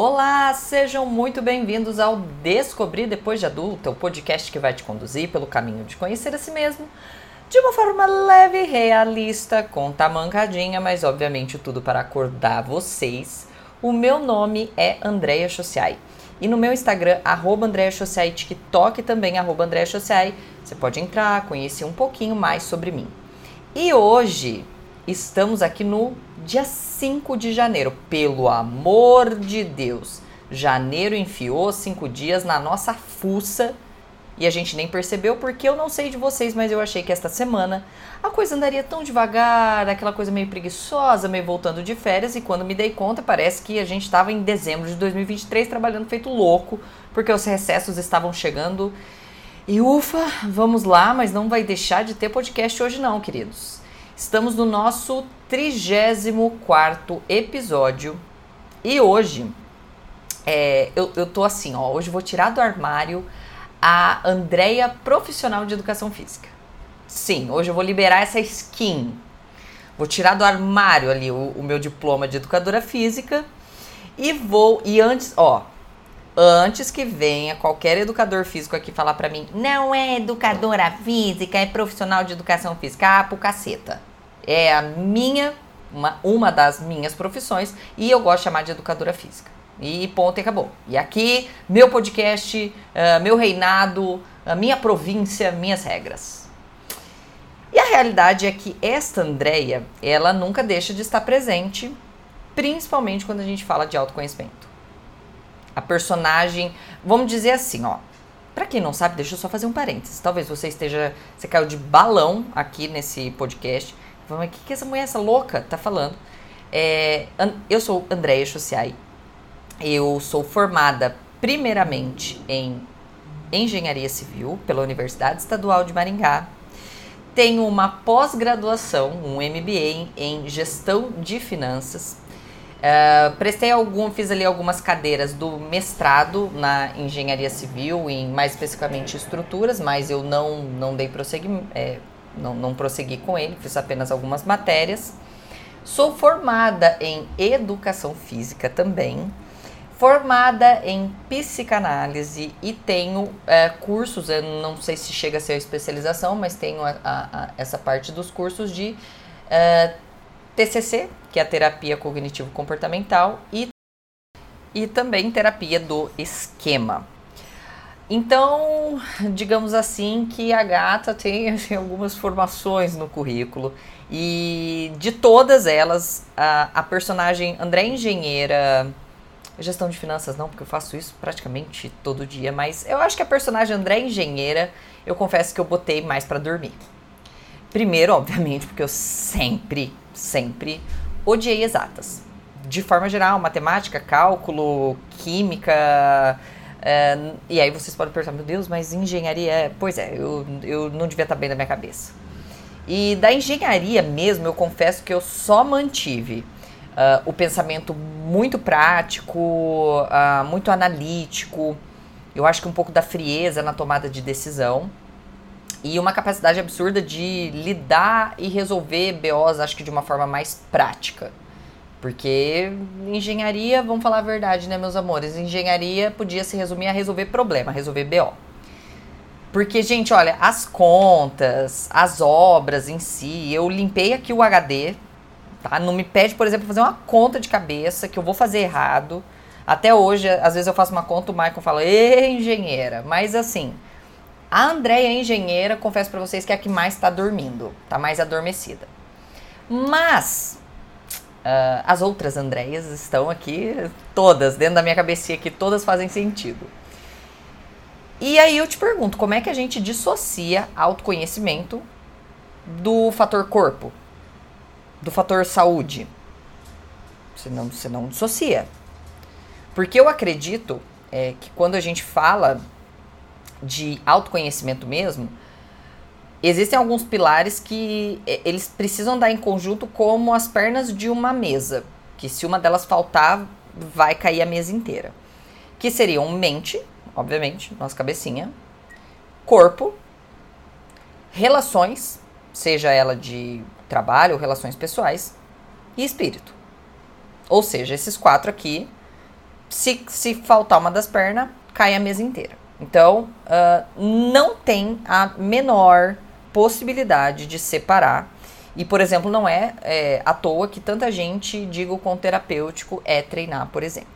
Olá, sejam muito bem-vindos ao Descobrir Depois de Adulta, o podcast que vai te conduzir pelo caminho de conhecer a si mesmo de uma forma leve e realista, com tamancadinha, mas obviamente tudo para acordar vocês. O meu nome é Andréia Chociai. E no meu Instagram, Andréia Chociai, TikTok também, Andréia Chociai, você pode entrar, conhecer um pouquinho mais sobre mim. E hoje estamos aqui no dia 5 de janeiro. Pelo amor de Deus, janeiro enfiou cinco dias na nossa fuça e a gente nem percebeu porque eu não sei de vocês, mas eu achei que esta semana a coisa andaria tão devagar, aquela coisa meio preguiçosa, meio voltando de férias e quando me dei conta parece que a gente estava em dezembro de 2023 trabalhando feito louco porque os recessos estavam chegando. E ufa, vamos lá, mas não vai deixar de ter podcast hoje não, queridos. Estamos no nosso 34 episódio e hoje é, eu, eu tô assim, ó, hoje vou tirar do armário a Andrea profissional de educação física. Sim, hoje eu vou liberar essa skin. Vou tirar do armário ali o, o meu diploma de educadora física e vou e antes, ó, antes que venha qualquer educador físico aqui falar para mim, não é educadora física, é profissional de educação física, ah, pro caceta. É a minha, uma, uma das minhas profissões e eu gosto de chamar de educadora física. E ponto e acabou. E aqui, meu podcast, uh, meu reinado, a minha província, minhas regras. E a realidade é que esta Andréia, ela nunca deixa de estar presente, principalmente quando a gente fala de autoconhecimento. A personagem, vamos dizer assim, ó. Para quem não sabe, deixa eu só fazer um parênteses. Talvez você esteja, você caiu de balão aqui nesse podcast. O que, que essa mulher, essa louca, tá falando? É, eu sou Andréia Chociai, eu sou formada primeiramente em engenharia civil pela Universidade Estadual de Maringá. Tenho uma pós-graduação, um MBA em gestão de finanças. Uh, prestei algum, fiz ali algumas cadeiras do mestrado na engenharia civil, em mais especificamente estruturas, mas eu não, não dei prosseguimento, é, não, não prossegui com ele, fiz apenas algumas matérias. Sou formada em educação física também formada em psicanálise e tenho é, cursos, eu não sei se chega a ser a especialização, mas tenho a, a, a, essa parte dos cursos de é, TCC, que é a terapia cognitivo-comportamental, e, e também terapia do esquema. Então, digamos assim que a gata tem assim, algumas formações no currículo e de todas elas, a, a personagem André Engenheira Gestão de finanças não, porque eu faço isso praticamente todo dia, mas eu acho que a personagem André Engenheira, eu confesso que eu botei mais para dormir. Primeiro, obviamente, porque eu sempre, sempre odiei exatas. De forma geral, matemática, cálculo, química. É, e aí vocês podem perguntar, meu Deus, mas engenharia é. Pois é, eu, eu não devia estar bem na minha cabeça. E da engenharia mesmo, eu confesso que eu só mantive uh, o pensamento muito prático, uh, muito analítico. Eu acho que um pouco da frieza na tomada de decisão. E uma capacidade absurda de lidar e resolver BOs, acho que de uma forma mais prática. Porque engenharia, vamos falar a verdade, né, meus amores? Engenharia podia se resumir a resolver problema, resolver BO. Porque, gente, olha, as contas, as obras em si, eu limpei aqui o HD, tá? Não me pede, por exemplo, fazer uma conta de cabeça que eu vou fazer errado. Até hoje, às vezes eu faço uma conta, o Michael fala, Ê, engenheira. Mas assim, a Andréia engenheira, confesso para vocês que é a que mais está dormindo, tá mais adormecida. Mas uh, as outras Andréias estão aqui, todas, dentro da minha cabecinha aqui, todas fazem sentido. E aí eu te pergunto, como é que a gente dissocia autoconhecimento do fator corpo? do fator saúde. Você não, você não dissocia. Porque eu acredito é, que quando a gente fala de autoconhecimento mesmo, existem alguns pilares que é, eles precisam dar em conjunto como as pernas de uma mesa. Que se uma delas faltar, vai cair a mesa inteira. Que seriam mente, obviamente, nossa cabecinha, corpo, relações, seja ela de trabalho, relações pessoais e espírito. Ou seja, esses quatro aqui se, se faltar uma das pernas, cai a mesa inteira. Então, uh, não tem a menor possibilidade de separar. E, por exemplo, não é, é à toa que tanta gente diga o quão terapêutico é treinar, por exemplo.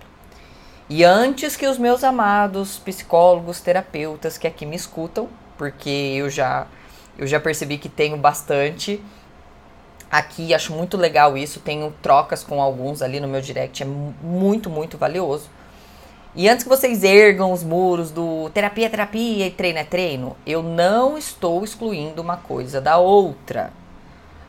E antes que os meus amados psicólogos, terapeutas que aqui me escutam, porque eu já eu já percebi que tenho bastante aqui, acho muito legal isso, tenho trocas com alguns ali no meu direct, é muito, muito valioso. E antes que vocês ergam os muros do terapia terapia e treino é treino, eu não estou excluindo uma coisa da outra.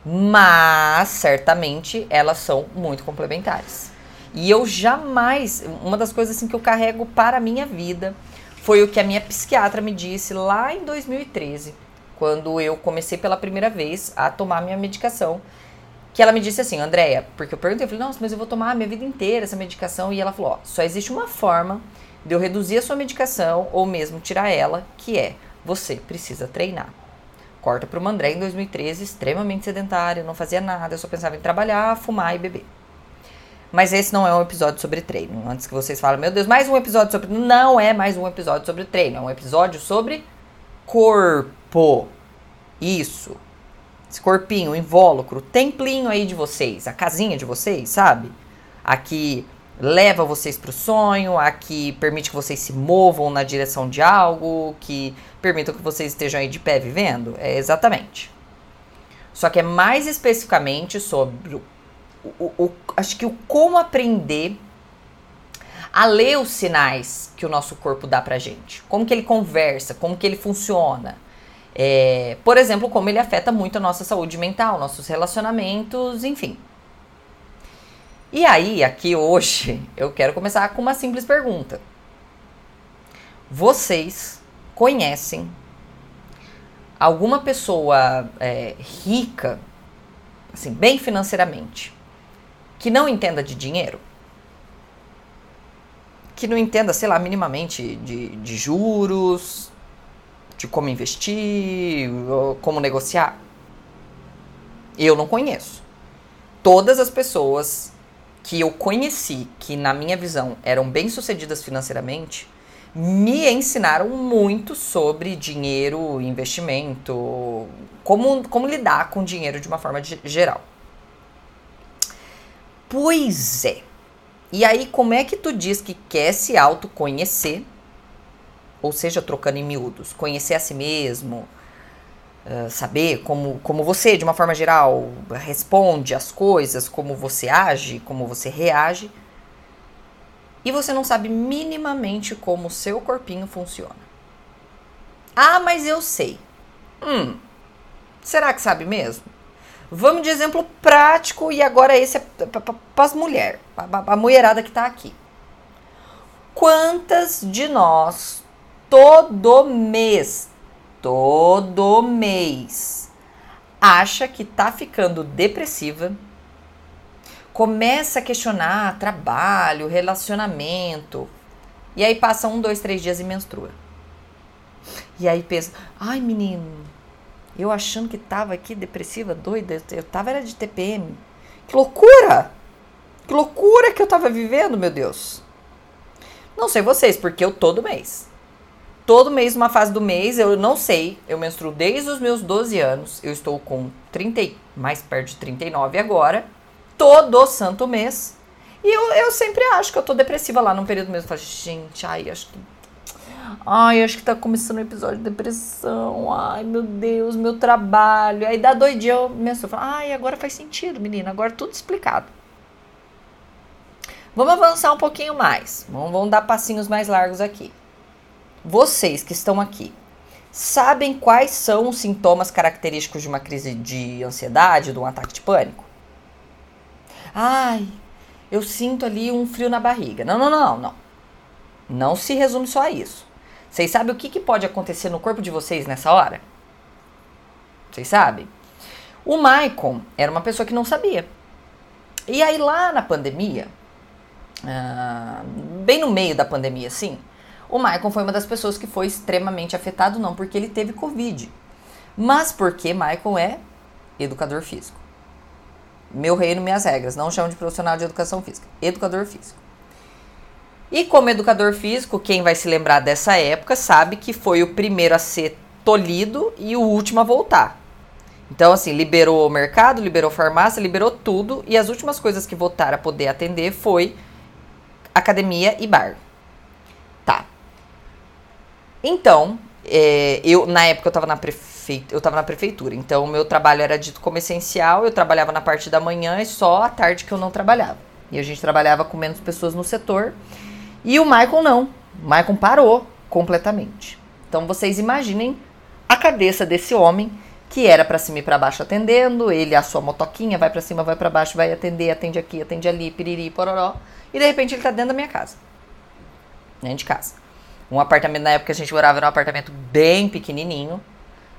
Mas certamente elas são muito complementares. E eu jamais, uma das coisas assim que eu carrego para a minha vida foi o que a minha psiquiatra me disse lá em 2013, quando eu comecei pela primeira vez a tomar minha medicação que ela me disse assim, Andréia, porque eu perguntei, eu falei, nossa, mas eu vou tomar a minha vida inteira essa medicação. E ela falou, ó, só existe uma forma de eu reduzir a sua medicação ou mesmo tirar ela, que é você precisa treinar. Corta para uma André em 2013, extremamente sedentária, não fazia nada, eu só pensava em trabalhar, fumar e beber. Mas esse não é um episódio sobre treino. Antes que vocês falem, meu Deus, mais um episódio sobre. Não é mais um episódio sobre treino, é um episódio sobre corpo. Isso esse corpinho, invólucro, templinho aí de vocês, a casinha de vocês, sabe? Aqui leva vocês para o sonho, aqui permite que vocês se movam na direção de algo, que permita que vocês estejam aí de pé vivendo. É exatamente. Só que é mais especificamente sobre o, o, o acho que o como aprender a ler os sinais que o nosso corpo dá pra gente. Como que ele conversa, como que ele funciona. É, por exemplo, como ele afeta muito a nossa saúde mental, nossos relacionamentos, enfim. E aí, aqui hoje, eu quero começar com uma simples pergunta. Vocês conhecem alguma pessoa é, rica, assim, bem financeiramente, que não entenda de dinheiro? Que não entenda, sei lá, minimamente de, de juros, de como investir, como negociar? Eu não conheço. Todas as pessoas que eu conheci, que na minha visão eram bem-sucedidas financeiramente, me ensinaram muito sobre dinheiro, investimento, como, como lidar com dinheiro de uma forma de, geral. Pois é. E aí, como é que tu diz que quer se autoconhecer ou seja, trocando em miúdos, conhecer a si mesmo, saber como, como você, de uma forma geral, responde às coisas, como você age, como você reage, e você não sabe minimamente como o seu corpinho funciona. Ah, mas eu sei. Hum, será que sabe mesmo? Vamos de exemplo prático e agora esse é para as mulheres, a mulherada que está aqui. Quantas de nós todo mês, todo mês, acha que tá ficando depressiva, começa a questionar trabalho, relacionamento, e aí passa um, dois, três dias e menstrua. E aí pensa, ai menino, eu achando que tava aqui depressiva, doida, eu tava era de TPM. Que loucura! Que loucura que eu tava vivendo, meu Deus. Não sei vocês, porque eu todo mês todo mês, uma fase do mês, eu não sei, eu menstruo desde os meus 12 anos, eu estou com 30, mais perto de 39 agora, todo santo mês. E eu, eu sempre acho que eu tô depressiva lá num período mesmo. Eu falo, gente, ai, acho que. Ai, acho que tá começando um episódio de depressão. Ai, meu Deus, meu trabalho. Aí dá dois dias eu menstruo. Falo, ai, agora faz sentido, menina. Agora tudo explicado. Vamos avançar um pouquinho mais. Vamos, vamos dar passinhos mais largos aqui. Vocês que estão aqui, sabem quais são os sintomas característicos de uma crise de ansiedade, de um ataque de pânico? Ai, eu sinto ali um frio na barriga. Não, não, não, não. Não se resume só a isso. Vocês sabem o que, que pode acontecer no corpo de vocês nessa hora? Vocês sabem? O Maicon era uma pessoa que não sabia. E aí lá na pandemia, ah, bem no meio da pandemia, assim, o Michael foi uma das pessoas que foi extremamente afetado, não porque ele teve Covid, mas porque Michael é educador físico. Meu reino, minhas regras. Não chamo de profissional de educação física. Educador físico. E como educador físico, quem vai se lembrar dessa época sabe que foi o primeiro a ser tolhido e o último a voltar. Então, assim, liberou o mercado, liberou farmácia, liberou tudo. E as últimas coisas que voltaram a poder atender foi academia e bar. Então, é, eu na época eu estava na prefeitura, eu tava na prefeitura. Então, meu trabalho era dito como essencial. Eu trabalhava na parte da manhã e só à tarde que eu não trabalhava. E a gente trabalhava com menos pessoas no setor. E o Michael não. O Michael parou completamente. Então, vocês imaginem a cabeça desse homem que era para cima e para baixo atendendo, ele a sua motoquinha vai para cima, vai para baixo, vai atender, atende aqui, atende ali, piriri, pororó, e de repente ele tá dentro da minha casa. Dentro de casa. Um apartamento, na época a gente morava num apartamento bem pequenininho,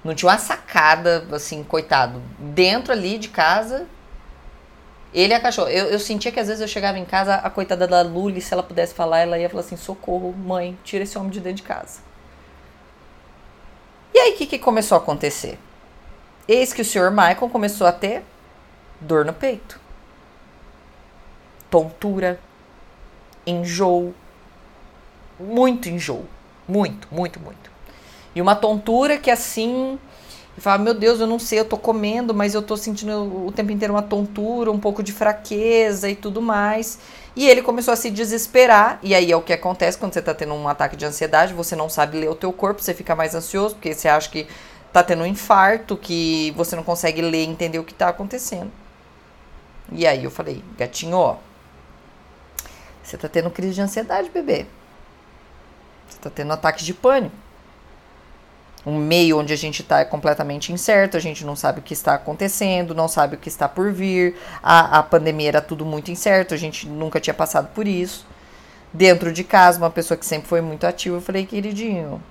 não tinha uma sacada, assim, coitado, dentro ali de casa, ele a cachorra. Eu, eu sentia que às vezes eu chegava em casa, a coitada da Luli, se ela pudesse falar, ela ia falar assim: socorro, mãe, tira esse homem de dentro de casa. E aí, o que, que começou a acontecer? Eis que o senhor Michael começou a ter dor no peito, tontura, enjoo, muito enjoo, muito, muito, muito. E uma tontura que assim, eu falava, meu Deus, eu não sei, eu tô comendo, mas eu tô sentindo o tempo inteiro uma tontura, um pouco de fraqueza e tudo mais. E ele começou a se desesperar, e aí é o que acontece quando você tá tendo um ataque de ansiedade, você não sabe ler o teu corpo, você fica mais ansioso, porque você acha que tá tendo um infarto, que você não consegue ler e entender o que tá acontecendo. E aí eu falei, gatinho, ó, você tá tendo crise de ansiedade, bebê. Tá tendo ataques de pânico. Um meio onde a gente tá é completamente incerto, a gente não sabe o que está acontecendo, não sabe o que está por vir. A, a pandemia era tudo muito incerto, a gente nunca tinha passado por isso. Dentro de casa, uma pessoa que sempre foi muito ativa, eu falei, queridinho,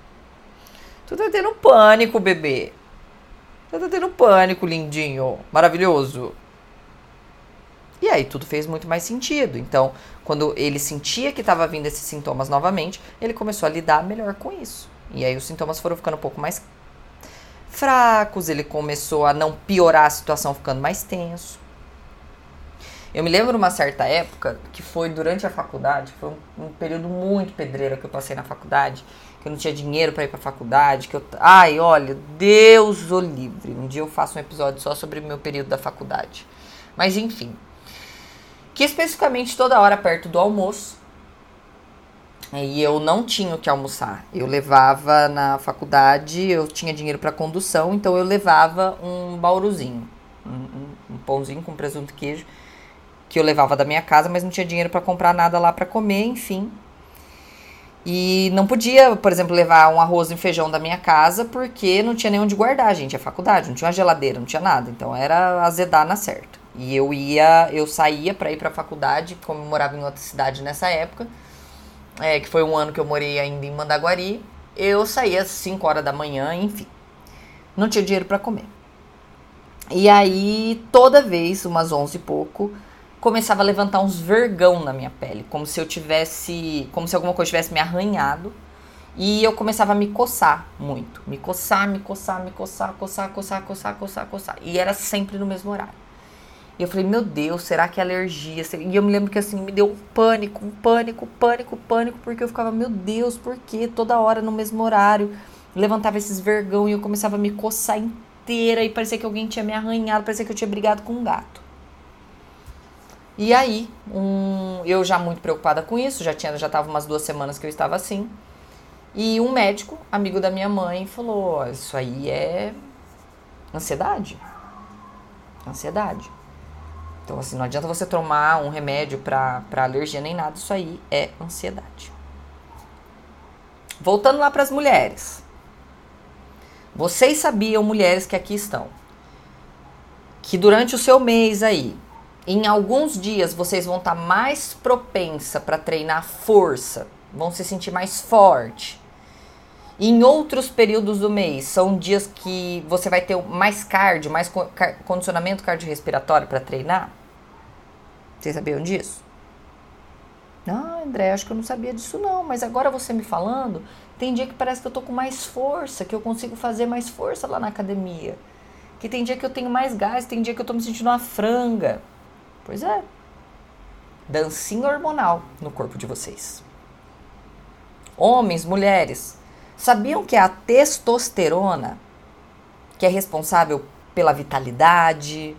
Tu tá tendo pânico, bebê. Tu tá tendo pânico, lindinho. Maravilhoso. E aí tudo fez muito mais sentido. Então, quando ele sentia que estava vindo esses sintomas novamente, ele começou a lidar melhor com isso. E aí os sintomas foram ficando um pouco mais fracos, ele começou a não piorar a situação ficando mais tenso. Eu me lembro uma certa época, que foi durante a faculdade, foi um, um período muito pedreiro que eu passei na faculdade, que eu não tinha dinheiro para ir para faculdade, que eu, ai, olha, Deus o livre. Um dia eu faço um episódio só sobre o meu período da faculdade. Mas enfim, que especificamente toda hora perto do almoço, e eu não tinha o que almoçar. Eu levava na faculdade, eu tinha dinheiro para condução, então eu levava um bauruzinho, um, um, pãozinho com presunto e queijo, que eu levava da minha casa, mas não tinha dinheiro para comprar nada lá para comer, enfim. E não podia, por exemplo, levar um arroz e feijão da minha casa porque não tinha nem onde guardar, gente. É faculdade, não tinha uma geladeira, não tinha nada. Então era azedar na certa. E eu ia, eu saía para ir para a faculdade, como eu morava em outra cidade nessa época, é, que foi um ano que eu morei ainda em Mandaguari. Eu saía às 5 horas da manhã, enfim. Não tinha dinheiro para comer. E aí, toda vez, umas 11 e pouco, começava a levantar uns vergão na minha pele, como se eu tivesse, como se alguma coisa tivesse me arranhado. E eu começava a me coçar muito, me coçar, me coçar, me coçar, coçar, coçar, coçar, coçar, coçar. E era sempre no mesmo horário. E eu falei, meu Deus, será que é alergia? E eu me lembro que assim, me deu um pânico, um pânico, pânico, pânico, porque eu ficava, meu Deus, por que toda hora no mesmo horário? Levantava esses vergão e eu começava a me coçar inteira e parecia que alguém tinha me arranhado, parecia que eu tinha brigado com um gato. E aí, um, eu já muito preocupada com isso, já tinha, já tava umas duas semanas que eu estava assim. E um médico, amigo da minha mãe, falou: Isso aí é ansiedade. Ansiedade. Então, assim, não adianta você tomar um remédio para alergia nem nada, isso aí é ansiedade. Voltando lá para as mulheres. Vocês sabiam, mulheres que aqui estão, que durante o seu mês aí, em alguns dias vocês vão estar tá mais propensa para treinar força, vão se sentir mais forte. Em outros períodos do mês, são dias que você vai ter mais cardio, mais condicionamento cardiorrespiratório para treinar? Vocês sabiam disso? Não, André, acho que eu não sabia disso não, mas agora você me falando, tem dia que parece que eu tô com mais força, que eu consigo fazer mais força lá na academia. Que tem dia que eu tenho mais gás, tem dia que eu tô me sentindo uma franga. Pois é. Dancinha hormonal no corpo de vocês. Homens, mulheres, sabiam que a testosterona, que é responsável pela vitalidade,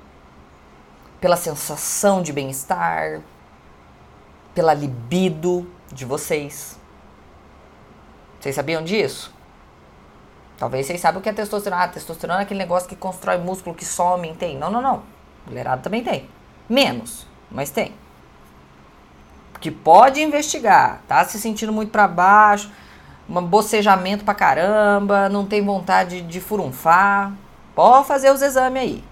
pela sensação de bem-estar, pela libido de vocês. Vocês sabiam disso? Talvez vocês saibam o que é testosterona. Ah, testosterona é aquele negócio que constrói músculo, que some, tem. Não, não, não. Mulherada também tem. Menos, mas tem. Que pode investigar, tá se sentindo muito para baixo, um bocejamento pra caramba, não tem vontade de furunfar. Pode fazer os exames aí.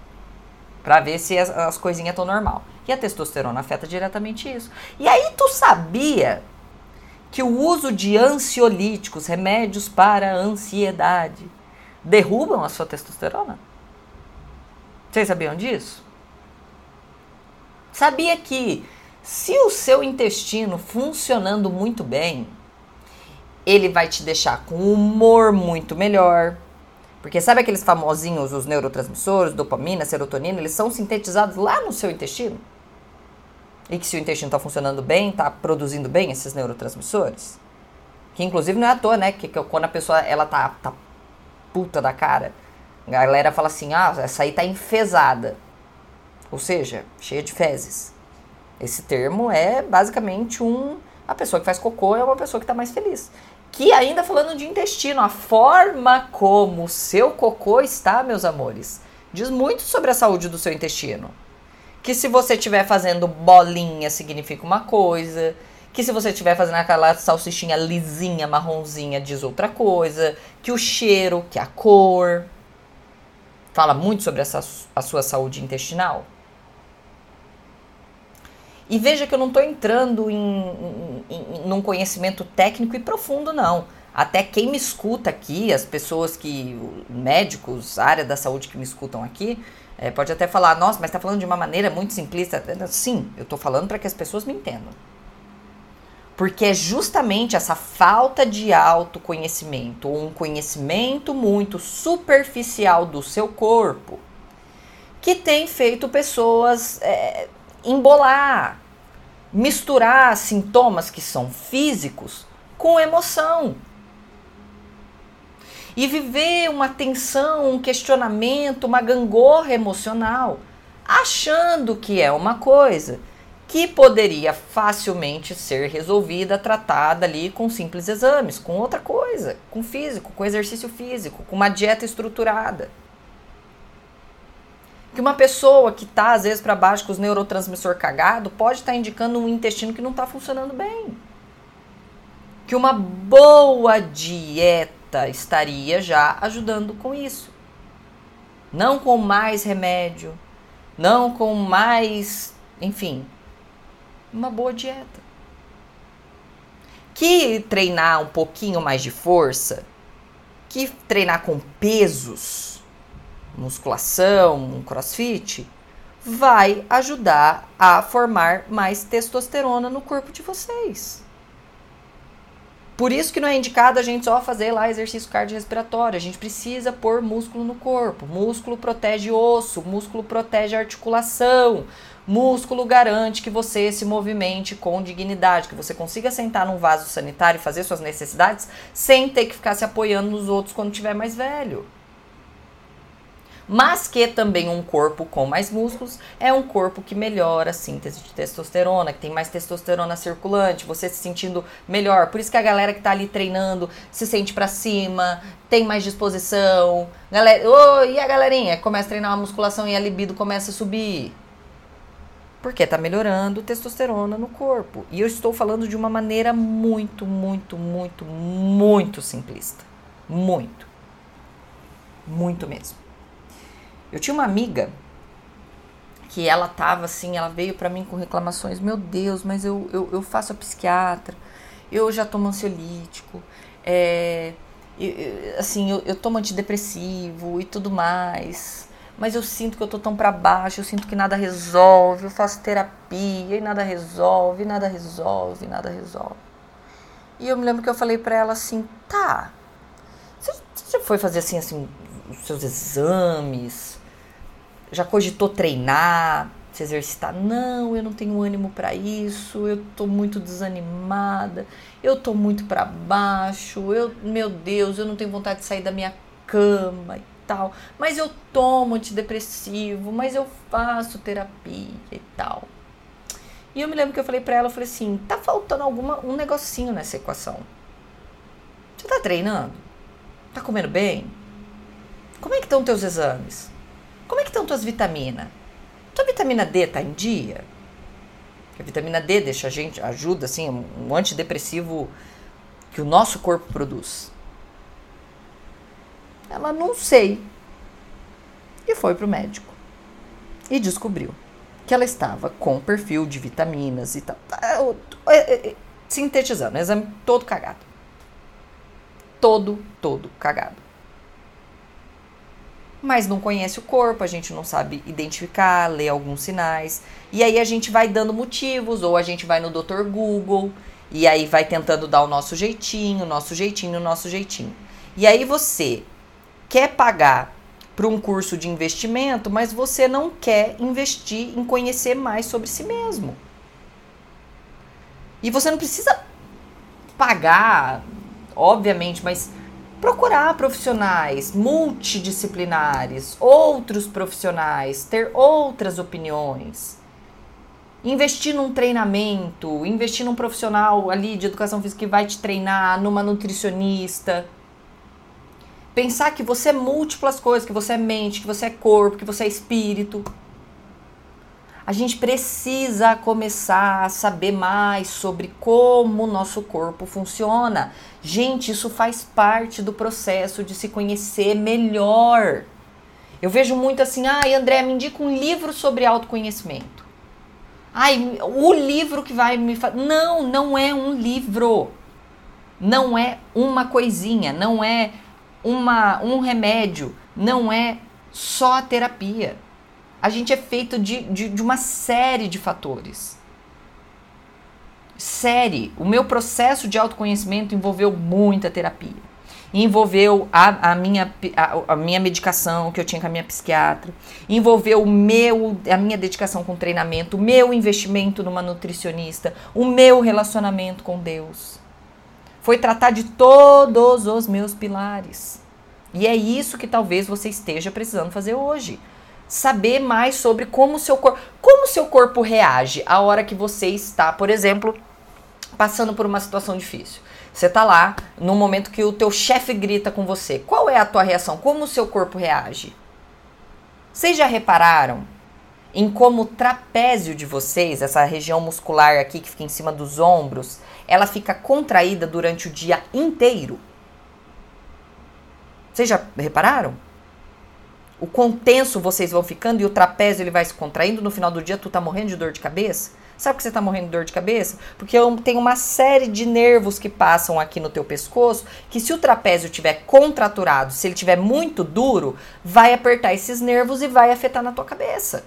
Pra ver se as, as coisinhas estão normal. E a testosterona afeta diretamente isso. E aí tu sabia que o uso de ansiolíticos, remédios para ansiedade, derrubam a sua testosterona? Vocês sabiam disso? Sabia que se o seu intestino funcionando muito bem, ele vai te deixar com humor muito melhor. Porque sabe aqueles famosinhos, os neurotransmissores, dopamina, serotonina, eles são sintetizados lá no seu intestino? E que se o intestino está funcionando bem, está produzindo bem esses neurotransmissores? Que inclusive não é à toa, né? Que, que quando a pessoa ela tá, tá puta da cara, a galera fala assim: ah, essa aí tá enfesada. Ou seja, cheia de fezes. Esse termo é basicamente um. A pessoa que faz cocô é uma pessoa que está mais feliz. Que ainda falando de intestino, a forma como o seu cocô está, meus amores, diz muito sobre a saúde do seu intestino. Que se você estiver fazendo bolinha, significa uma coisa. Que se você estiver fazendo aquela salsichinha lisinha, marronzinha, diz outra coisa. Que o cheiro, que a cor. Fala muito sobre essa, a sua saúde intestinal. E veja que eu não estou entrando em, em, em, num conhecimento técnico e profundo, não. Até quem me escuta aqui, as pessoas que, médicos, área da saúde que me escutam aqui, é, pode até falar, nossa, mas está falando de uma maneira muito simplista. Sim, eu estou falando para que as pessoas me entendam. Porque é justamente essa falta de autoconhecimento, ou um conhecimento muito superficial do seu corpo, que tem feito pessoas é, embolar, misturar sintomas que são físicos com emoção. E viver uma tensão, um questionamento, uma gangorra emocional, achando que é uma coisa que poderia facilmente ser resolvida, tratada ali com simples exames, com outra coisa, com físico, com exercício físico, com uma dieta estruturada que uma pessoa que está às vezes para baixo com os neurotransmissor cagado pode estar tá indicando um intestino que não está funcionando bem. Que uma boa dieta estaria já ajudando com isso. Não com mais remédio, não com mais, enfim, uma boa dieta. Que treinar um pouquinho mais de força, que treinar com pesos, musculação, um crossfit, vai ajudar a formar mais testosterona no corpo de vocês. Por isso que não é indicado a gente só fazer lá exercício cardiorrespiratório. A gente precisa pôr músculo no corpo. Músculo protege osso, músculo protege articulação. Músculo garante que você se movimente com dignidade, que você consiga sentar num vaso sanitário e fazer suas necessidades sem ter que ficar se apoiando nos outros quando tiver mais velho mas que também um corpo com mais músculos é um corpo que melhora a síntese de testosterona, que tem mais testosterona circulante, você se sentindo melhor. Por isso que a galera que tá ali treinando se sente para cima, tem mais disposição. Galera, oh, e a galerinha começa a treinar uma musculação e a libido começa a subir. Porque tá melhorando testosterona no corpo. E eu estou falando de uma maneira muito, muito, muito, muito simplista. Muito. Muito mesmo. Eu tinha uma amiga que ela tava assim, ela veio para mim com reclamações, meu Deus, mas eu, eu, eu faço a psiquiatra, eu já tomo ansiolítico, é, eu, assim, eu, eu tomo antidepressivo e tudo mais, mas eu sinto que eu tô tão para baixo, eu sinto que nada resolve, eu faço terapia e nada resolve, nada resolve, nada resolve. E eu me lembro que eu falei para ela assim, tá, você, foi fazer assim, assim, os seus exames, já cogitou treinar, se exercitar. Não, eu não tenho ânimo para isso, eu tô muito desanimada, eu tô muito para baixo, eu, meu Deus, eu não tenho vontade de sair da minha cama e tal. Mas eu tomo antidepressivo, mas eu faço terapia e tal. E eu me lembro que eu falei para ela, eu falei assim, tá faltando alguma um negocinho nessa equação. Você tá treinando? Tá comendo bem? Como é que estão teus exames? Como é que estão tuas vitaminas? Tua vitamina D tá em dia? a vitamina D deixa a gente, ajuda assim, um antidepressivo que o nosso corpo produz. Ela não sei. E foi pro médico. E descobriu que ela estava com perfil de vitaminas e tal. É, é, sintetizando, exame todo cagado. Todo, todo cagado mas não conhece o corpo, a gente não sabe identificar, ler alguns sinais. E aí a gente vai dando motivos, ou a gente vai no Dr. Google, e aí vai tentando dar o nosso jeitinho, nosso jeitinho, nosso jeitinho. E aí você quer pagar para um curso de investimento, mas você não quer investir em conhecer mais sobre si mesmo. E você não precisa pagar, obviamente, mas procurar profissionais multidisciplinares, outros profissionais, ter outras opiniões. Investir num treinamento, investir num profissional ali de educação física que vai te treinar, numa nutricionista. Pensar que você é múltiplas coisas, que você é mente, que você é corpo, que você é espírito. A gente precisa começar a saber mais sobre como o nosso corpo funciona. Gente, isso faz parte do processo de se conhecer melhor. Eu vejo muito assim, ai, André, me indica um livro sobre autoconhecimento. Ai, o livro que vai me fazer. Não, não é um livro. Não é uma coisinha, não é uma, um remédio, não é só a terapia a gente é feito de, de, de uma série de fatores. Série. O meu processo de autoconhecimento envolveu muita terapia. Envolveu a, a, minha, a, a minha medicação que eu tinha com a minha psiquiatra. Envolveu o meu, a minha dedicação com treinamento, o meu investimento numa nutricionista, o meu relacionamento com Deus. Foi tratar de todos os meus pilares. E é isso que talvez você esteja precisando fazer hoje saber mais sobre como o seu corpo, como seu corpo reage a hora que você está, por exemplo, passando por uma situação difícil. Você está lá no momento que o teu chefe grita com você. Qual é a tua reação? Como o seu corpo reage? Vocês já repararam em como o trapézio de vocês, essa região muscular aqui que fica em cima dos ombros, ela fica contraída durante o dia inteiro? Vocês já repararam? O quão tenso vocês vão ficando e o trapézio ele vai se contraindo, no final do dia tu tá morrendo de dor de cabeça? Sabe por que você tá morrendo de dor de cabeça? Porque tem uma série de nervos que passam aqui no teu pescoço, que se o trapézio tiver contraturado, se ele tiver muito duro, vai apertar esses nervos e vai afetar na tua cabeça.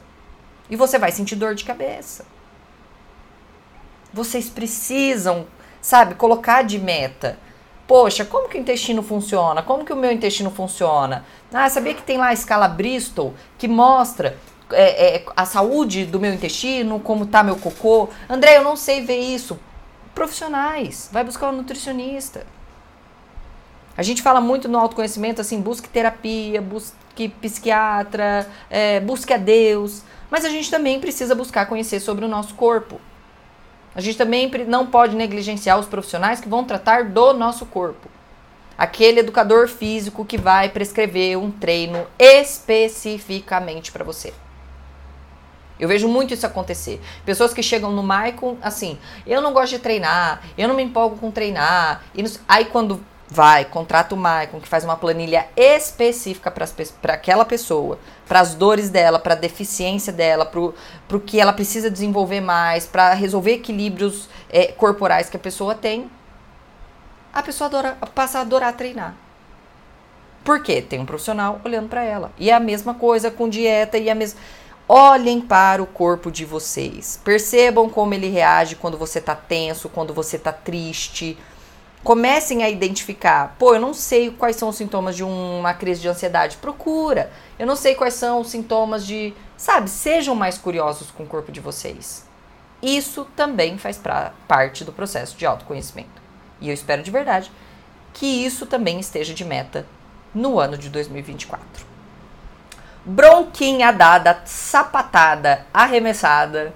E você vai sentir dor de cabeça. Vocês precisam, sabe, colocar de meta Poxa, como que o intestino funciona? Como que o meu intestino funciona? Ah, sabia que tem lá a escala Bristol que mostra é, é, a saúde do meu intestino, como tá meu cocô? André, eu não sei ver isso. Profissionais, vai buscar um nutricionista. A gente fala muito no autoconhecimento assim, busque terapia, busque psiquiatra, é, busque a Deus. Mas a gente também precisa buscar conhecer sobre o nosso corpo. A gente também não pode negligenciar os profissionais que vão tratar do nosso corpo. Aquele educador físico que vai prescrever um treino especificamente para você. Eu vejo muito isso acontecer. Pessoas que chegam no Maicon assim, eu não gosto de treinar, eu não me empolgo com treinar. Aí quando vai, contrata o Maicon, que faz uma planilha específica para aquela pessoa, para as dores dela, para a deficiência dela, para o que ela precisa desenvolver mais, para resolver equilíbrios é, corporais que a pessoa tem, a pessoa adora, passa a adorar treinar. Por quê? Tem um profissional olhando para ela. E é a mesma coisa com dieta e a mesma. Olhem para o corpo de vocês. Percebam como ele reage quando você está tenso, quando você está triste comecem a identificar. Pô, eu não sei quais são os sintomas de uma crise de ansiedade. Procura. Eu não sei quais são os sintomas de Sabe, sejam mais curiosos com o corpo de vocês. Isso também faz pra, parte do processo de autoconhecimento. E eu espero de verdade que isso também esteja de meta no ano de 2024. Bronquinha dada, sapatada, arremessada.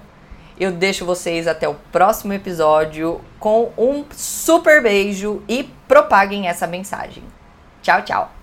Eu deixo vocês até o próximo episódio com um super beijo e propaguem essa mensagem. Tchau, tchau!